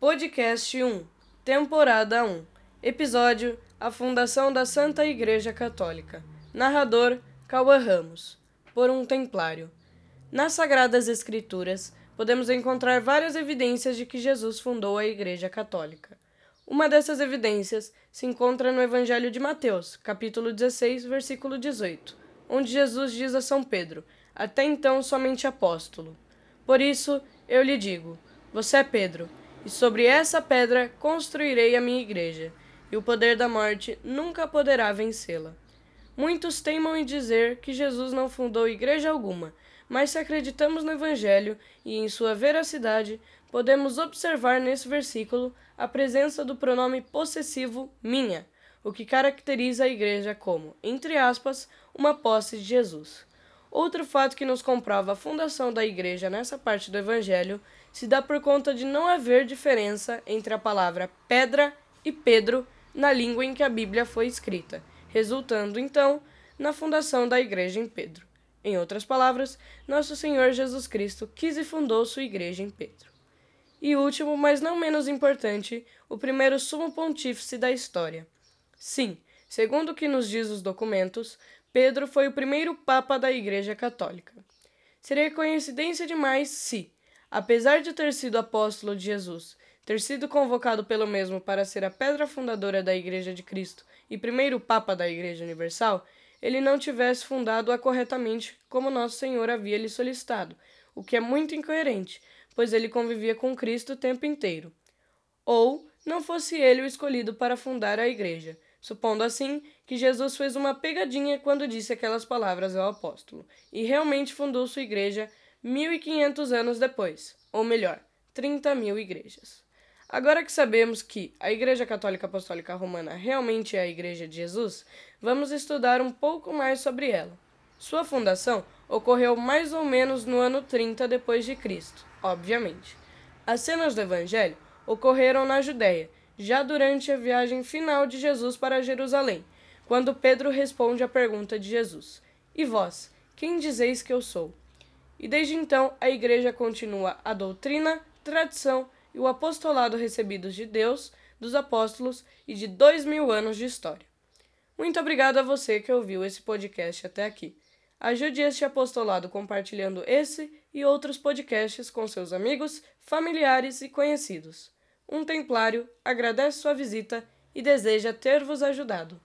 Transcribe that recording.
Podcast 1, Temporada 1, Episódio A Fundação da Santa Igreja Católica. Narrador Cauã Ramos. Por um Templário. Nas Sagradas Escrituras, podemos encontrar várias evidências de que Jesus fundou a Igreja Católica. Uma dessas evidências se encontra no Evangelho de Mateus, capítulo 16, versículo 18, onde Jesus diz a São Pedro, até então somente apóstolo: Por isso eu lhe digo: Você é Pedro e sobre essa pedra construirei a minha igreja, e o poder da morte nunca poderá vencê-la. Muitos teimam em dizer que Jesus não fundou igreja alguma, mas se acreditamos no Evangelho e em sua veracidade, podemos observar nesse versículo a presença do pronome possessivo minha, o que caracteriza a igreja como, entre aspas, uma posse de Jesus. Outro fato que nos comprova a fundação da igreja nessa parte do Evangelho se dá por conta de não haver diferença entre a palavra pedra e Pedro na língua em que a Bíblia foi escrita, resultando então na fundação da igreja em Pedro. Em outras palavras, nosso Senhor Jesus Cristo quis e fundou sua igreja em Pedro. E último, mas não menos importante, o primeiro sumo pontífice da história. Sim, segundo o que nos diz os documentos, Pedro foi o primeiro papa da Igreja Católica. Seria coincidência demais se, apesar de ter sido apóstolo de Jesus, ter sido convocado pelo mesmo para ser a pedra fundadora da Igreja de Cristo e primeiro papa da Igreja Universal, ele não tivesse fundado-a corretamente como nosso Senhor havia lhe solicitado, o que é muito incoerente, pois ele convivia com Cristo o tempo inteiro. Ou não fosse ele o escolhido para fundar a Igreja, supondo assim que Jesus fez uma pegadinha quando disse aquelas palavras ao apóstolo, e realmente fundou sua igreja 1500 anos depois, ou melhor, 30 mil igrejas. Agora que sabemos que a Igreja Católica Apostólica Romana realmente é a Igreja de Jesus, vamos estudar um pouco mais sobre ela. Sua fundação ocorreu mais ou menos no ano 30 depois de Cristo, obviamente. As cenas do Evangelho ocorreram na Judéia já durante a viagem final de Jesus para Jerusalém, quando Pedro responde à pergunta de Jesus: E vós, quem dizeis que eu sou? E desde então a Igreja continua a doutrina, tradição e o apostolado recebidos de Deus, dos apóstolos e de dois mil anos de história. Muito obrigado a você que ouviu esse podcast até aqui. Ajude este apostolado compartilhando esse e outros podcasts com seus amigos, familiares e conhecidos. Um templário agradece sua visita e deseja ter vos ajudado.